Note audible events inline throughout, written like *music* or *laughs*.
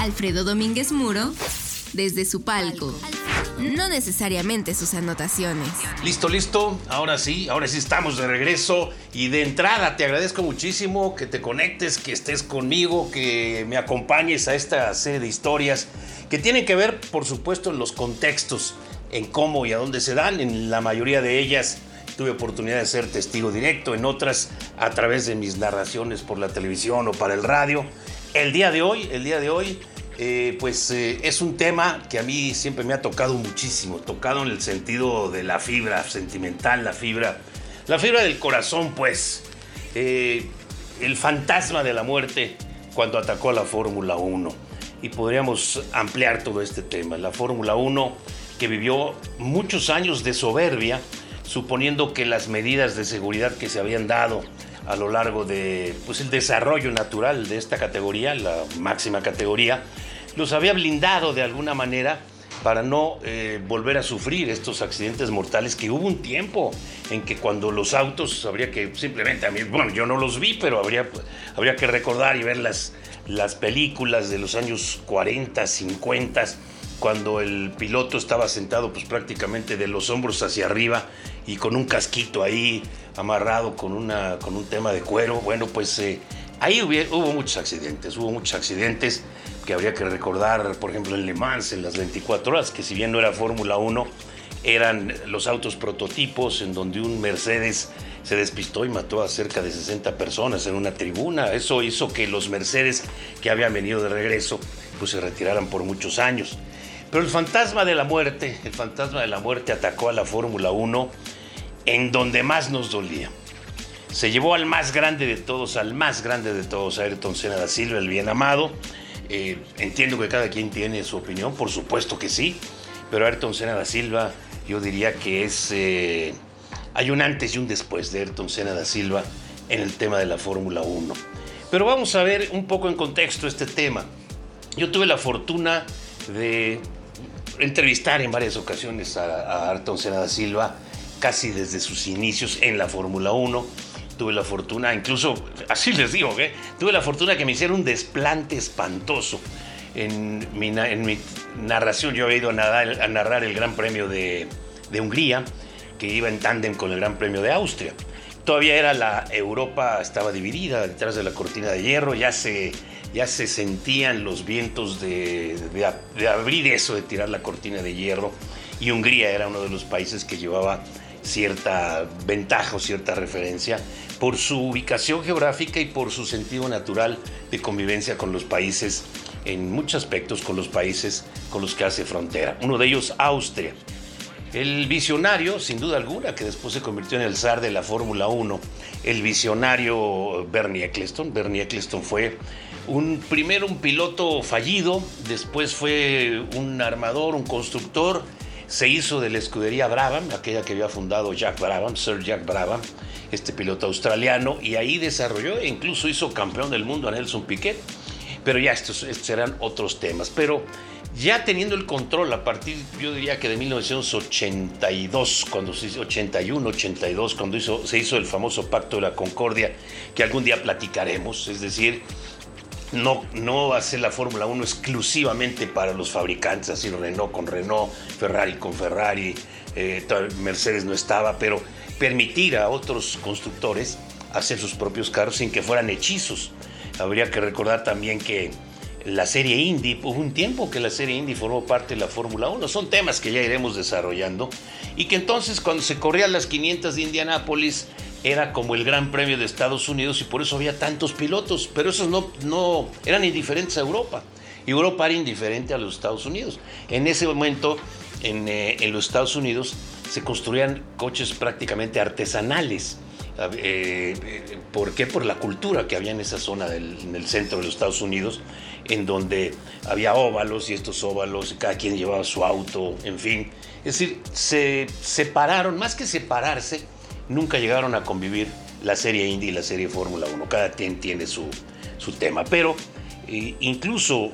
Alfredo Domínguez Muro desde su palco. No necesariamente sus anotaciones. Listo, listo. Ahora sí, ahora sí estamos de regreso. Y de entrada te agradezco muchísimo que te conectes, que estés conmigo, que me acompañes a esta serie de historias que tienen que ver, por supuesto, en los contextos, en cómo y a dónde se dan. En la mayoría de ellas tuve oportunidad de ser testigo directo, en otras a través de mis narraciones por la televisión o para el radio. El día de hoy, el día de hoy eh, pues eh, es un tema que a mí siempre me ha tocado muchísimo, tocado en el sentido de la fibra sentimental, la fibra, la fibra del corazón, pues. Eh, el fantasma de la muerte cuando atacó a la Fórmula 1. Y podríamos ampliar todo este tema. La Fórmula 1 que vivió muchos años de soberbia, suponiendo que las medidas de seguridad que se habían dado a lo largo de pues, el desarrollo natural de esta categoría, la máxima categoría, los había blindado de alguna manera para no eh, volver a sufrir estos accidentes mortales que hubo un tiempo en que cuando los autos habría que simplemente a mí bueno yo no los vi pero habría habría que recordar y ver las las películas de los años 40 50 cuando el piloto estaba sentado pues prácticamente de los hombros hacia arriba y con un casquito ahí amarrado con una con un tema de cuero bueno pues eh, ahí hubo muchos accidentes hubo muchos accidentes que habría que recordar, por ejemplo, en Le Mans, en las 24 horas, que si bien no era Fórmula 1, eran los autos prototipos en donde un Mercedes se despistó y mató a cerca de 60 personas en una tribuna. Eso hizo que los Mercedes que habían venido de regreso pues se retiraran por muchos años. Pero el fantasma de la muerte, el fantasma de la muerte atacó a la Fórmula 1 en donde más nos dolía. Se llevó al más grande de todos, al más grande de todos, Ayrton Senna da Silva, el bien amado, eh, entiendo que cada quien tiene su opinión, por supuesto que sí, pero Ayrton Senna da Silva, yo diría que es. Eh, hay un antes y un después de Ayrton Senna da Silva en el tema de la Fórmula 1. Pero vamos a ver un poco en contexto este tema. Yo tuve la fortuna de entrevistar en varias ocasiones a, a Ayrton Silva, casi desde sus inicios en la Fórmula 1 tuve la fortuna, incluso, así les digo, ¿eh? tuve la fortuna que me hiciera un desplante espantoso. En mi, narración yo había ido a, narrar el Gran Premio de, Hungría, que iba en tándem con el Gran Premio de Austria. Todavía era la Europa, estaba dividida detrás de la cortina de hierro, ya se, ya se sentían los vientos de, abrir eso, de tirar la cortina de hierro, y Hungría era uno de los países que llevaba cierta ventaja o cierta referencia por su ubicación geográfica y por su sentido natural de convivencia con los países, en muchos aspectos con los países con los que hace frontera. Uno de ellos, Austria. El visionario, sin duda alguna, que después se convirtió en el zar de la Fórmula 1, el visionario Bernie Eccleston. Bernie Eccleston fue un, primero un piloto fallido, después fue un armador, un constructor, se hizo de la escudería Brabham, aquella que había fundado Jack Brabham, Sir Jack Brabham, este piloto australiano, y ahí desarrolló e incluso hizo campeón del mundo a Nelson Piquet. Pero ya estos, serán otros temas. Pero ya teniendo el control a partir, yo diría que de 1982, cuando se hizo 81, 82, cuando se hizo el famoso Pacto de la Concordia, que algún día platicaremos, es decir, no, no hacer la Fórmula 1 exclusivamente para los fabricantes, así Renault con Renault, Ferrari con Ferrari, eh, Mercedes no estaba, pero permitir a otros constructores hacer sus propios carros sin que fueran hechizos. Habría que recordar también que la serie Indy, hubo un tiempo que la serie Indy formó parte de la Fórmula 1, son temas que ya iremos desarrollando, y que entonces cuando se corrían las 500 de Indianápolis, era como el Gran Premio de Estados Unidos y por eso había tantos pilotos, pero esos no, no eran indiferentes a Europa. Europa era indiferente a los Estados Unidos. En ese momento, en, eh, en los Estados Unidos, se construían coches prácticamente artesanales. Eh, ¿Por qué? Por la cultura que había en esa zona del, en el centro de los Estados Unidos, en donde había óvalos y estos óvalos, cada quien llevaba su auto, en fin. Es decir, se separaron, más que separarse, nunca llegaron a convivir la serie Indy y la serie Fórmula 1. Cada quien tiene su, su tema. Pero eh, incluso eh,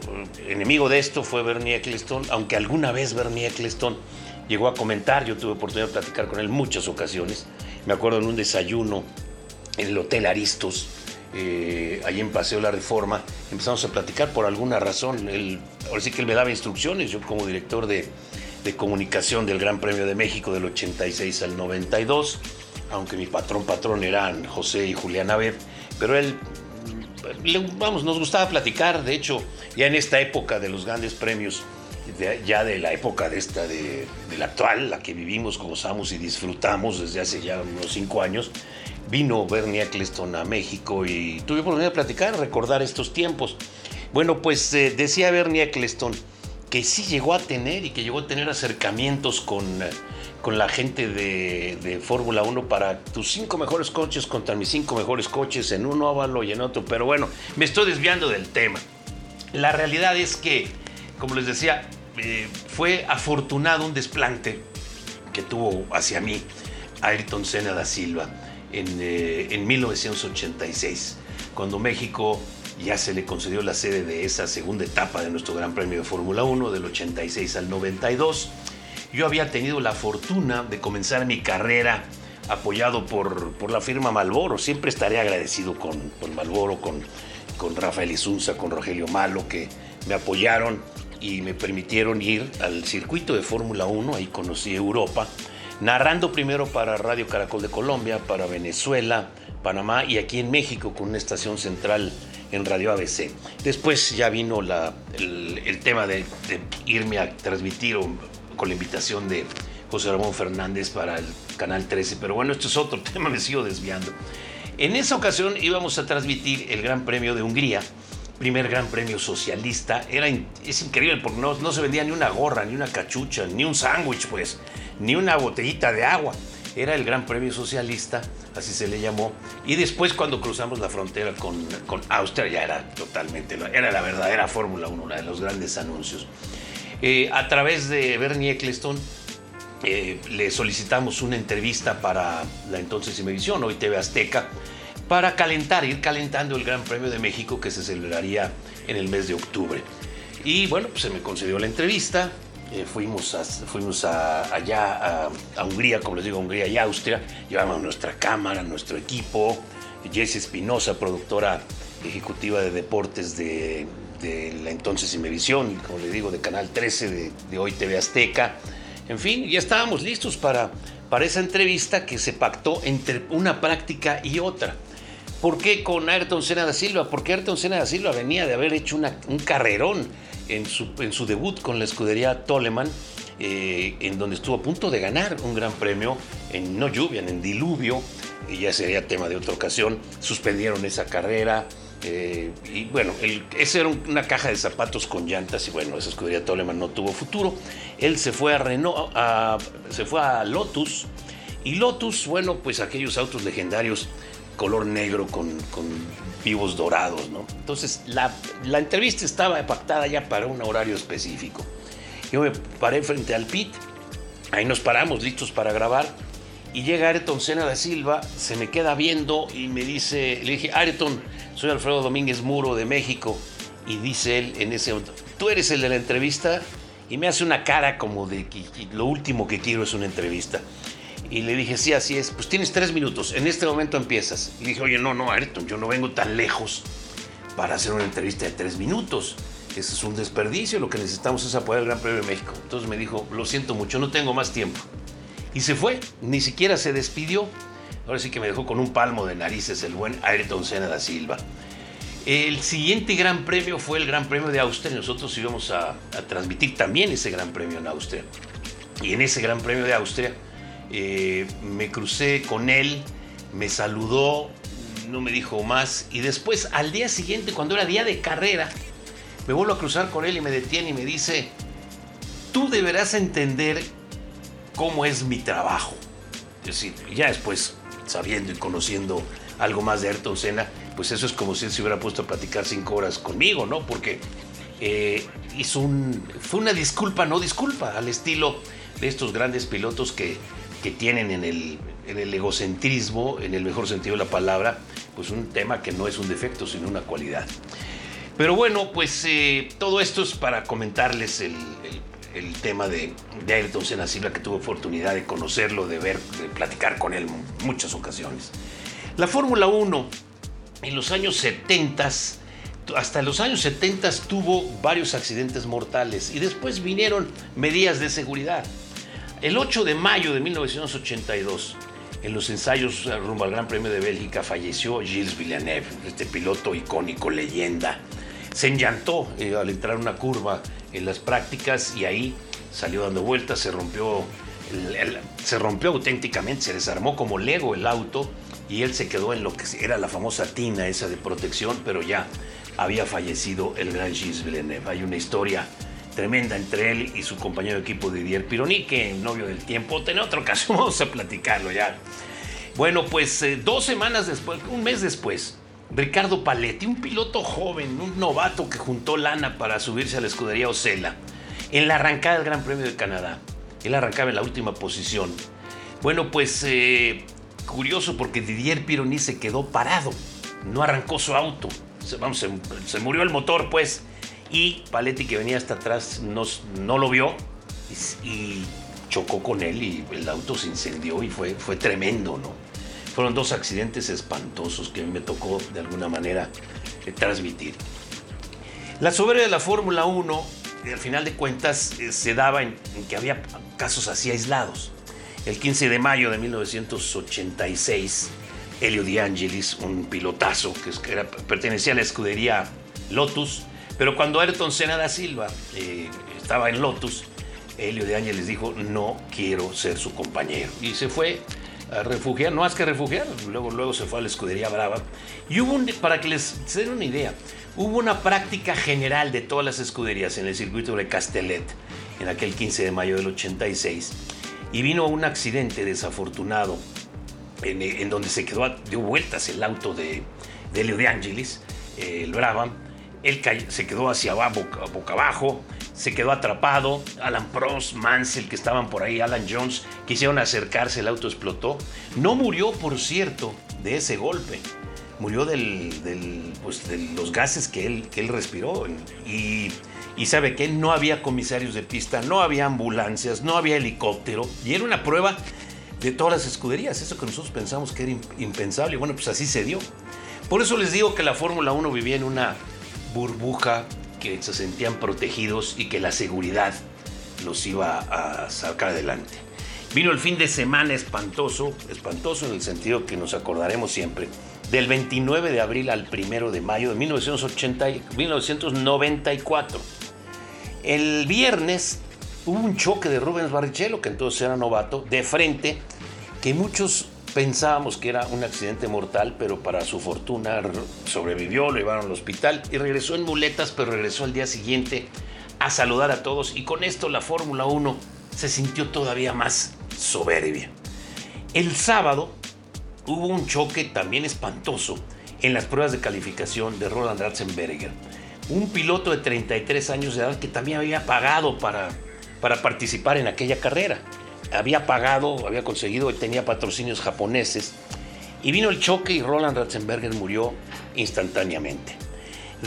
enemigo de esto fue Bernie Eccleston, aunque alguna vez Bernie Eccleston llegó a comentar, yo tuve oportunidad de platicar con él muchas ocasiones. Me acuerdo en un desayuno en el Hotel Aristos, eh, ahí en Paseo La Reforma, empezamos a platicar por alguna razón. Él, ahora sí que él me daba instrucciones, yo como director de, de comunicación del Gran Premio de México del 86 al 92, aunque mi patrón patrón eran José y Julián Abed, pero él, vamos, nos gustaba platicar, de hecho, ya en esta época de los grandes premios, ya de la época de esta, de, la actual, la que vivimos, gozamos y disfrutamos desde hace ya unos cinco años, vino Bernie Eccleston a México y tuve oportunidad de platicar, recordar estos tiempos. Bueno, pues eh, decía Bernie Eccleston que sí llegó a tener y que llegó a tener acercamientos con, con la gente de, de Fórmula 1 para tus cinco mejores coches contra mis cinco mejores coches en un óvalo y en otro. Pero bueno, me estoy desviando del tema. La realidad es que, como les decía, eh, fue afortunado un desplante que tuvo hacia mí Ayrton Senna da Silva en, eh, en 1986, cuando México ya se le concedió la sede de esa segunda etapa de nuestro Gran Premio de Fórmula 1, del 86 al 92. Yo había tenido la fortuna de comenzar mi carrera apoyado por, por la firma Malboro. Siempre estaré agradecido con, con Malboro, con, con Rafael Isunza, con Rogelio Malo, que me apoyaron y me permitieron ir al circuito de Fórmula 1, ahí conocí Europa, narrando primero para Radio Caracol de Colombia, para Venezuela, Panamá y aquí en México con una estación central en Radio ABC. Después ya vino el, tema de, irme a transmitir con la invitación de José Ramón Fernández para el Canal 13, pero bueno, esto es otro *laughs* tema, me sigo desviando. En esa ocasión íbamos a transmitir el Gran Premio de Hungría, primer gran premio socialista. Era, es increíble porque no, no se vendía ni una gorra, ni una cachucha, ni un sándwich, pues, ni una botellita de agua. Era el gran premio socialista, así se le llamó. Y después cuando cruzamos la frontera con, con Austria ya era totalmente, era la verdadera Fórmula 1, una de los grandes anuncios. Eh, a través de Bernie Eccleston eh, le solicitamos una entrevista para la entonces Imevisión, hoy TV Azteca, para calentar, ir calentando el Gran Premio de México que se celebraría en el mes de octubre. Y bueno, pues se me concedió la entrevista, eh, fuimos, a, fuimos allá a, Hungría, como les digo, Hungría y Austria, llevamos nuestra cámara, nuestro equipo, Jessie Espinosa, productora ejecutiva de deportes de, la entonces Imevisión, como les digo, de Canal 13, de, de Hoy TV Azteca, en fin, ya estábamos listos para, para esa entrevista que se pactó entre una práctica y otra. ¿Por qué con Ayrton Senna da Silva? Porque Ayrton Senna da Silva venía de haber hecho un carrerón en su, debut con la escudería Toleman, eh, en donde estuvo a punto de ganar un gran premio en no lluvia, en diluvio, y ya sería tema de otra ocasión. Suspendieron esa carrera. Eh, y bueno, esa era una caja de zapatos con llantas y bueno, esa escudería Toleman no tuvo futuro. Él se fue a, Renault, se fue a Lotus y Lotus, bueno, pues aquellos autos legendarios color negro con, vivos dorados, ¿no? Entonces, la, entrevista estaba pactada ya para un horario específico. Yo me paré frente al pit, ahí nos paramos listos para grabar, y llega Ayrton Senna da Silva, se me queda viendo y me dice, le dije, Ayrton, soy Alfredo Domínguez Muro de México, y dice él en ese momento, tú eres el de la entrevista, y me hace una cara como de que lo último que quiero es una entrevista. Y le dije, sí, así es. Pues tienes tres minutos. En este momento empiezas. Y dije, oye, no, no, Ayrton, yo no vengo tan lejos para hacer una entrevista de tres minutos. Ese es un desperdicio. Lo que necesitamos es apoyar el Gran Premio de México. Entonces me dijo, lo siento mucho, no tengo más tiempo. Y se fue. Ni siquiera se despidió. Ahora sí que me dejó con un palmo de narices el buen Ayrton Senna da Silva. El siguiente gran premio fue el Gran Premio de Austria. Nosotros íbamos a, a transmitir también ese Gran Premio en Austria. Y en ese Gran Premio de Austria eh, me crucé con él, me saludó, no me dijo más. Y después, al día siguiente, cuando era día de carrera, me vuelvo a cruzar con él y me detiene y me dice, tú deberás entender cómo es mi trabajo. Es decir, ya después, sabiendo y conociendo algo más de Ayrton Senna, pues eso es como si él se hubiera puesto a platicar cinco horas conmigo, ¿no? Porque eh, hizo un, fue una disculpa, no disculpa, al estilo de estos grandes pilotos que que tienen en el, en el egocentrismo, en el mejor sentido de la palabra, pues un tema que no es un defecto, sino una cualidad. Pero bueno, pues eh, todo esto es para comentarles el, el, tema de, de, Ayrton Senna Silva, que tuve oportunidad de conocerlo, de ver, de platicar con él muchas ocasiones. La Fórmula 1 en los años 70, hasta los años 70 tuvo varios accidentes mortales y después vinieron medidas de seguridad. El 8 de mayo de 1982, en los ensayos rumbo al Gran Premio de Bélgica, falleció Gilles Villeneuve, este piloto icónico, leyenda. Se enllantó eh, al entrar una curva en las prácticas y ahí salió dando vueltas, se rompió, se rompió auténticamente, se desarmó como Lego el auto y él se quedó en lo que era la famosa tina esa de protección, pero ya había fallecido el gran Gilles Villeneuve. Hay una historia tremenda entre él y su compañero de equipo Didier Pironi, que novio del tiempo, en otra ocasión *laughs* vamos a platicarlo ya. Bueno, pues eh, dos semanas después, un mes después, Ricardo Paletti, un piloto joven, un novato que juntó lana para subirse a la escudería Ocela, en la arrancada del Gran Premio de Canadá. Él arrancaba en la última posición. Bueno, pues eh, curioso porque Didier Pironi se quedó parado, no arrancó su auto. vamos, se murió el motor, pues y Paletti que venía hasta atrás no lo vio y, chocó con él y el auto se incendió y fue, fue tremendo, ¿no? Fueron dos accidentes espantosos que me tocó de alguna manera eh, transmitir. La soberbia de la Fórmula 1, eh, al final de cuentas, eh, se daba en, que había casos así aislados. El 15 de mayo de 1986, Elio Di Angelis, un pilotazo que era, pertenecía a la escudería Lotus, pero cuando Ayrton Senna da Silva eh, estaba en Lotus, Helio de Ángeles dijo, no quiero ser su compañero. Y se fue a refugiar, no más que refugiar, luego, luego se fue a la escudería Brava. Y hubo, para que les den una idea, hubo una práctica general de todas las escuderías en el circuito de Castellet, en aquel 15 de mayo del 86. Y vino un accidente desafortunado en, donde se quedó, dio vueltas el auto de, de Helio de Ángeles, el Brava, él se quedó hacia abajo, boca, abajo, se quedó atrapado. Alan Prost, Mansell, que estaban por ahí, Alan Jones, quisieron acercarse, el auto explotó. No murió, por cierto, de ese golpe. Murió pues, de los gases que él, respiró. Y, y sabe que no había comisarios de pista, no había ambulancias, no había helicóptero. Y era una prueba de todas las escuderías. Eso que nosotros pensamos que era impensable. Bueno, pues así se dio. Por eso les digo que la Fórmula 1 vivía en una burbuja que se sentían protegidos y que la seguridad los iba a sacar adelante. Vino el fin de semana espantoso, espantoso en el sentido que nos acordaremos siempre, del 29 de abril al 1 de mayo de 1980, 1994. El viernes hubo un choque de Rubens Barrichello, que entonces era novato, de frente, que muchos Pensábamos que era un accidente mortal, pero para su fortuna sobrevivió, lo llevaron al hospital y regresó en muletas, pero regresó al día siguiente a saludar a todos y con esto la Fórmula 1 se sintió todavía más soberbia. El sábado hubo un choque también espantoso en las pruebas de calificación de Roland Ratzenberger, un piloto de 33 años de edad que también había pagado para, para participar en aquella carrera había pagado, había conseguido, tenía patrocinios japoneses. Y vino el choque y Roland Ratzenberger murió instantáneamente.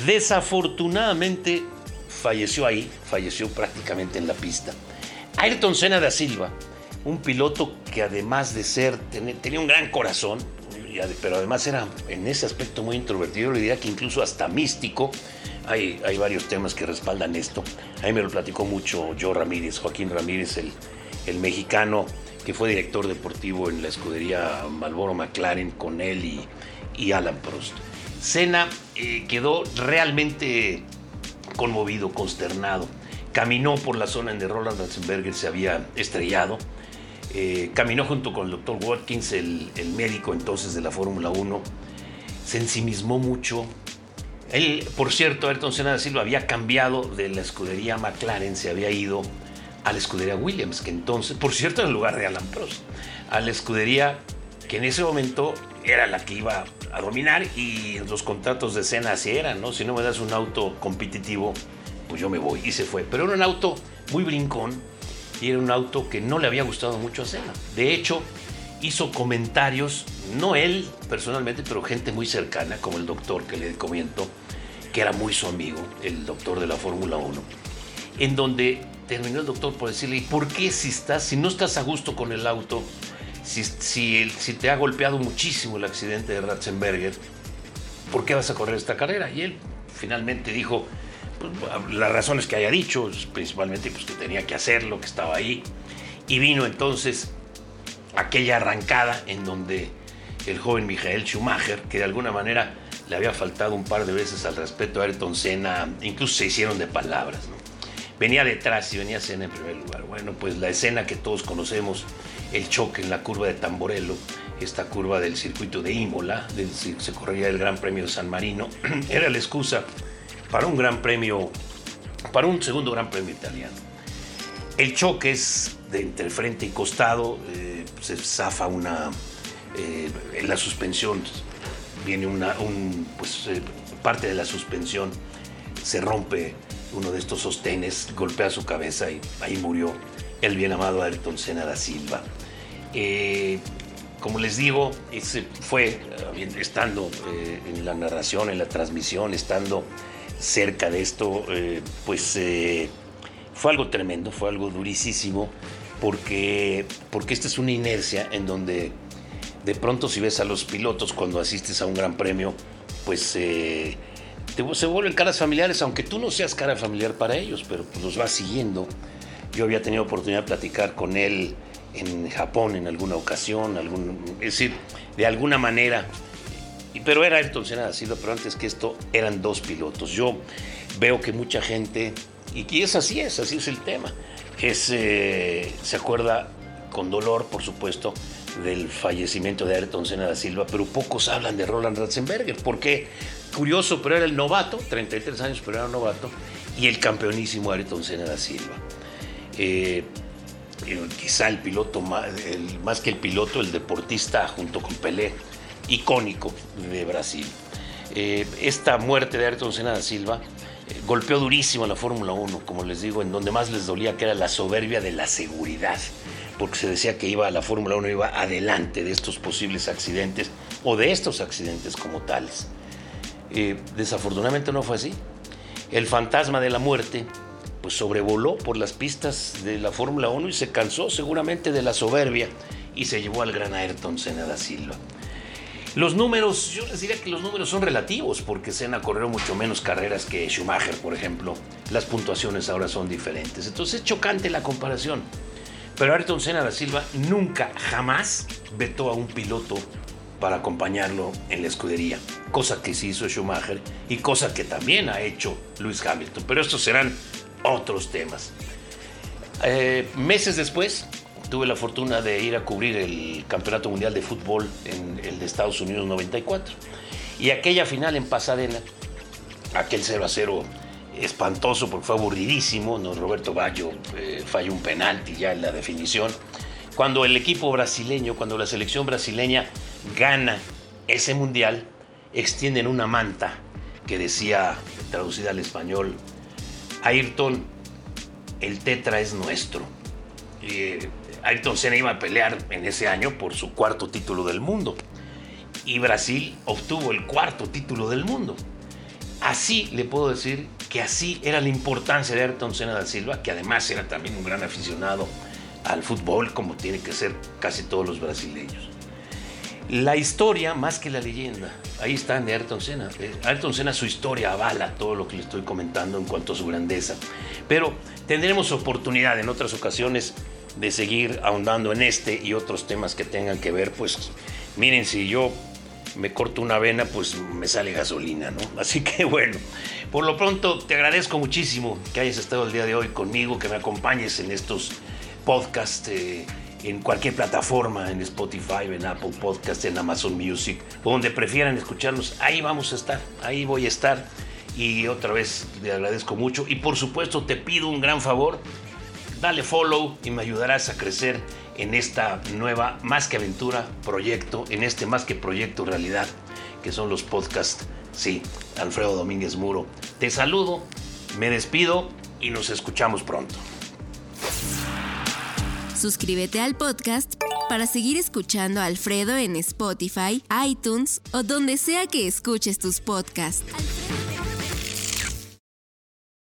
Desafortunadamente falleció ahí, falleció prácticamente en la pista. Ayrton Senna da Silva, un piloto que además de ser, tenía un gran corazón, pero además era en ese aspecto muy introvertido, le diría que incluso hasta místico. Hay, hay varios temas que respaldan esto. Ahí me lo platicó mucho Joe Ramírez, Joaquín Ramírez, el, el mexicano que fue director deportivo en la escudería Malboro McLaren con él y, Alan Prost. Senna eh, quedó realmente conmovido, consternado. Caminó por la zona en donde Roland Ratzenberger se había estrellado. Eh, caminó junto con el doctor Watkins, el, médico entonces de la Fórmula 1. Se ensimismó mucho. Él, por cierto, Ayrton Senna da Silva había cambiado de la escudería McLaren, se había ido a la escudería Williams, que entonces, por cierto, en lugar de Alan Prost, a la escudería que en ese momento era la que iba a dominar y los contratos de cena así eran, ¿no? Si no me das un auto competitivo, pues yo me voy y se fue. Pero era un auto muy brincón y era un auto que no le había gustado mucho a Cena. De hecho, hizo comentarios, no él personalmente, pero gente muy cercana, como el doctor que le comento, que era muy su amigo, el doctor de la Fórmula 1, en donde terminó el doctor por decirle, ¿y por qué si estás, si no estás a gusto con el auto, si, si, si te ha golpeado muchísimo el accidente de Ratzenberger, ¿por qué vas a correr esta carrera? Y él finalmente dijo, pues, las razones que haya dicho, principalmente pues, que tenía que hacerlo, que estaba ahí. Y vino entonces aquella arrancada en donde el joven Michael Schumacher, que de alguna manera le había faltado un par de veces al respeto a Ayrton Senna, incluso se hicieron de palabras. Venía detrás y venía Senna en primer lugar. Bueno, pues la escena que todos conocemos, el choque en la curva de Tamborello, esta curva del circuito de Imola, del, se corría el Gran Premio de San Marino, *clears throat* era la excusa para un gran premio, para un segundo gran premio italiano. El choque es de entre frente y costado, eh, se zafa una, eh, en la suspensión viene una, un, pues, eh, parte de la suspensión, se rompe uno de estos sostenes, golpea su cabeza y ahí murió el bien amado Ayrton Senna da Silva. como les digo, ese fue estando en la narración, en la transmisión, estando cerca de esto, eh, pues eh, fue algo tremendo, fue algo durísimo, porque, porque esta es una inercia en donde de pronto si ves a los pilotos cuando asistes a un gran premio, pues se vuelven caras familiares, aunque tú no seas cara familiar para ellos, pero pues los vas siguiendo. Yo había tenido oportunidad de platicar con él en Japón en alguna ocasión, algún, es decir, de alguna manera pero era Ayrton Senna da Silva, pero antes que esto eran dos pilotos. Yo veo que mucha gente, y es así es, así es el tema, es, eh, se acuerda con dolor, por supuesto, del fallecimiento de Ayrton Senna da Silva, pero pocos hablan de Roland Ratzenberger, porque curioso, pero era el novato, 33 años, pero era un novato, y el campeonísimo Ayrton Senna da Silva. Eh, quizá el piloto, más, más que el piloto, el deportista junto con Pelé icónico de Brasil. Eh, esta muerte de Ayrton Senna da Silva eh, golpeó durísimo a la Fórmula 1, como les digo, en donde más les dolía que era la soberbia de la seguridad, porque se decía que iba la Fórmula 1 iba adelante de estos posibles accidentes o de estos accidentes como tales. Eh, desafortunadamente no fue así. El fantasma de la muerte pues sobrevoló por las pistas de la Fórmula 1 y se cansó seguramente de la soberbia y se llevó al gran Ayrton Senna da Silva. Los números, yo les diría que los números son relativos, porque Senna corrió mucho menos carreras que Schumacher, por ejemplo. Las puntuaciones ahora son diferentes. Entonces es chocante la comparación. Pero Ayrton Senna da Silva nunca, jamás vetó a un piloto para acompañarlo en la escudería, cosa que sí hizo Schumacher y cosa que también ha hecho Lewis Hamilton. Pero estos serán otros temas. Eh, meses después, tuve la fortuna de ir a cubrir el Campeonato Mundial de Fútbol en el de Estados Unidos 94. Y aquella final en Pasadena, aquel 0 a 0 espantoso porque fue aburridísimo, ¿no? Roberto Baggio eh, falló un penalti ya en la definición. Cuando el equipo brasileño, cuando la selección brasileña gana ese mundial, extienden una manta que decía, traducida al español, Ayrton, el tetra es nuestro. Eh, Ayrton Senna iba a pelear en ese año por su cuarto título del mundo. Y Brasil obtuvo el cuarto título del mundo. Así le puedo decir que así era la importancia de Ayrton Senna da Silva, que además era también un gran aficionado al fútbol, como tiene que ser casi todos los brasileños. La historia más que la leyenda, ahí está de Ayrton Senna. Eh, Ayrton Senna, su historia avala todo lo que le estoy comentando en cuanto a su grandeza. Pero tendremos oportunidad en otras ocasiones de seguir ahondando en este y otros temas que tengan que ver, pues miren, si yo me corto una vena, pues me sale gasolina, ¿no? *laughs* Así que bueno, por lo pronto te agradezco muchísimo que hayas estado el día de hoy conmigo, que me acompañes en estos podcasts. Eh, en cualquier plataforma, en Spotify, en Apple Podcast, en Amazon Music, donde prefieran escucharnos, ahí vamos a estar, ahí voy a estar. Y otra vez te agradezco mucho. Y por supuesto te pido un gran favor, dale follow y me ayudarás a crecer en esta nueva más que aventura proyecto, en este más que proyecto realidad, que son los podcasts. Sí, Alfredo Domínguez Muro. Te saludo, me despido y nos escuchamos pronto. Suscríbete al podcast para seguir escuchando a Alfredo en Spotify, iTunes o donde sea que escuches tus podcasts.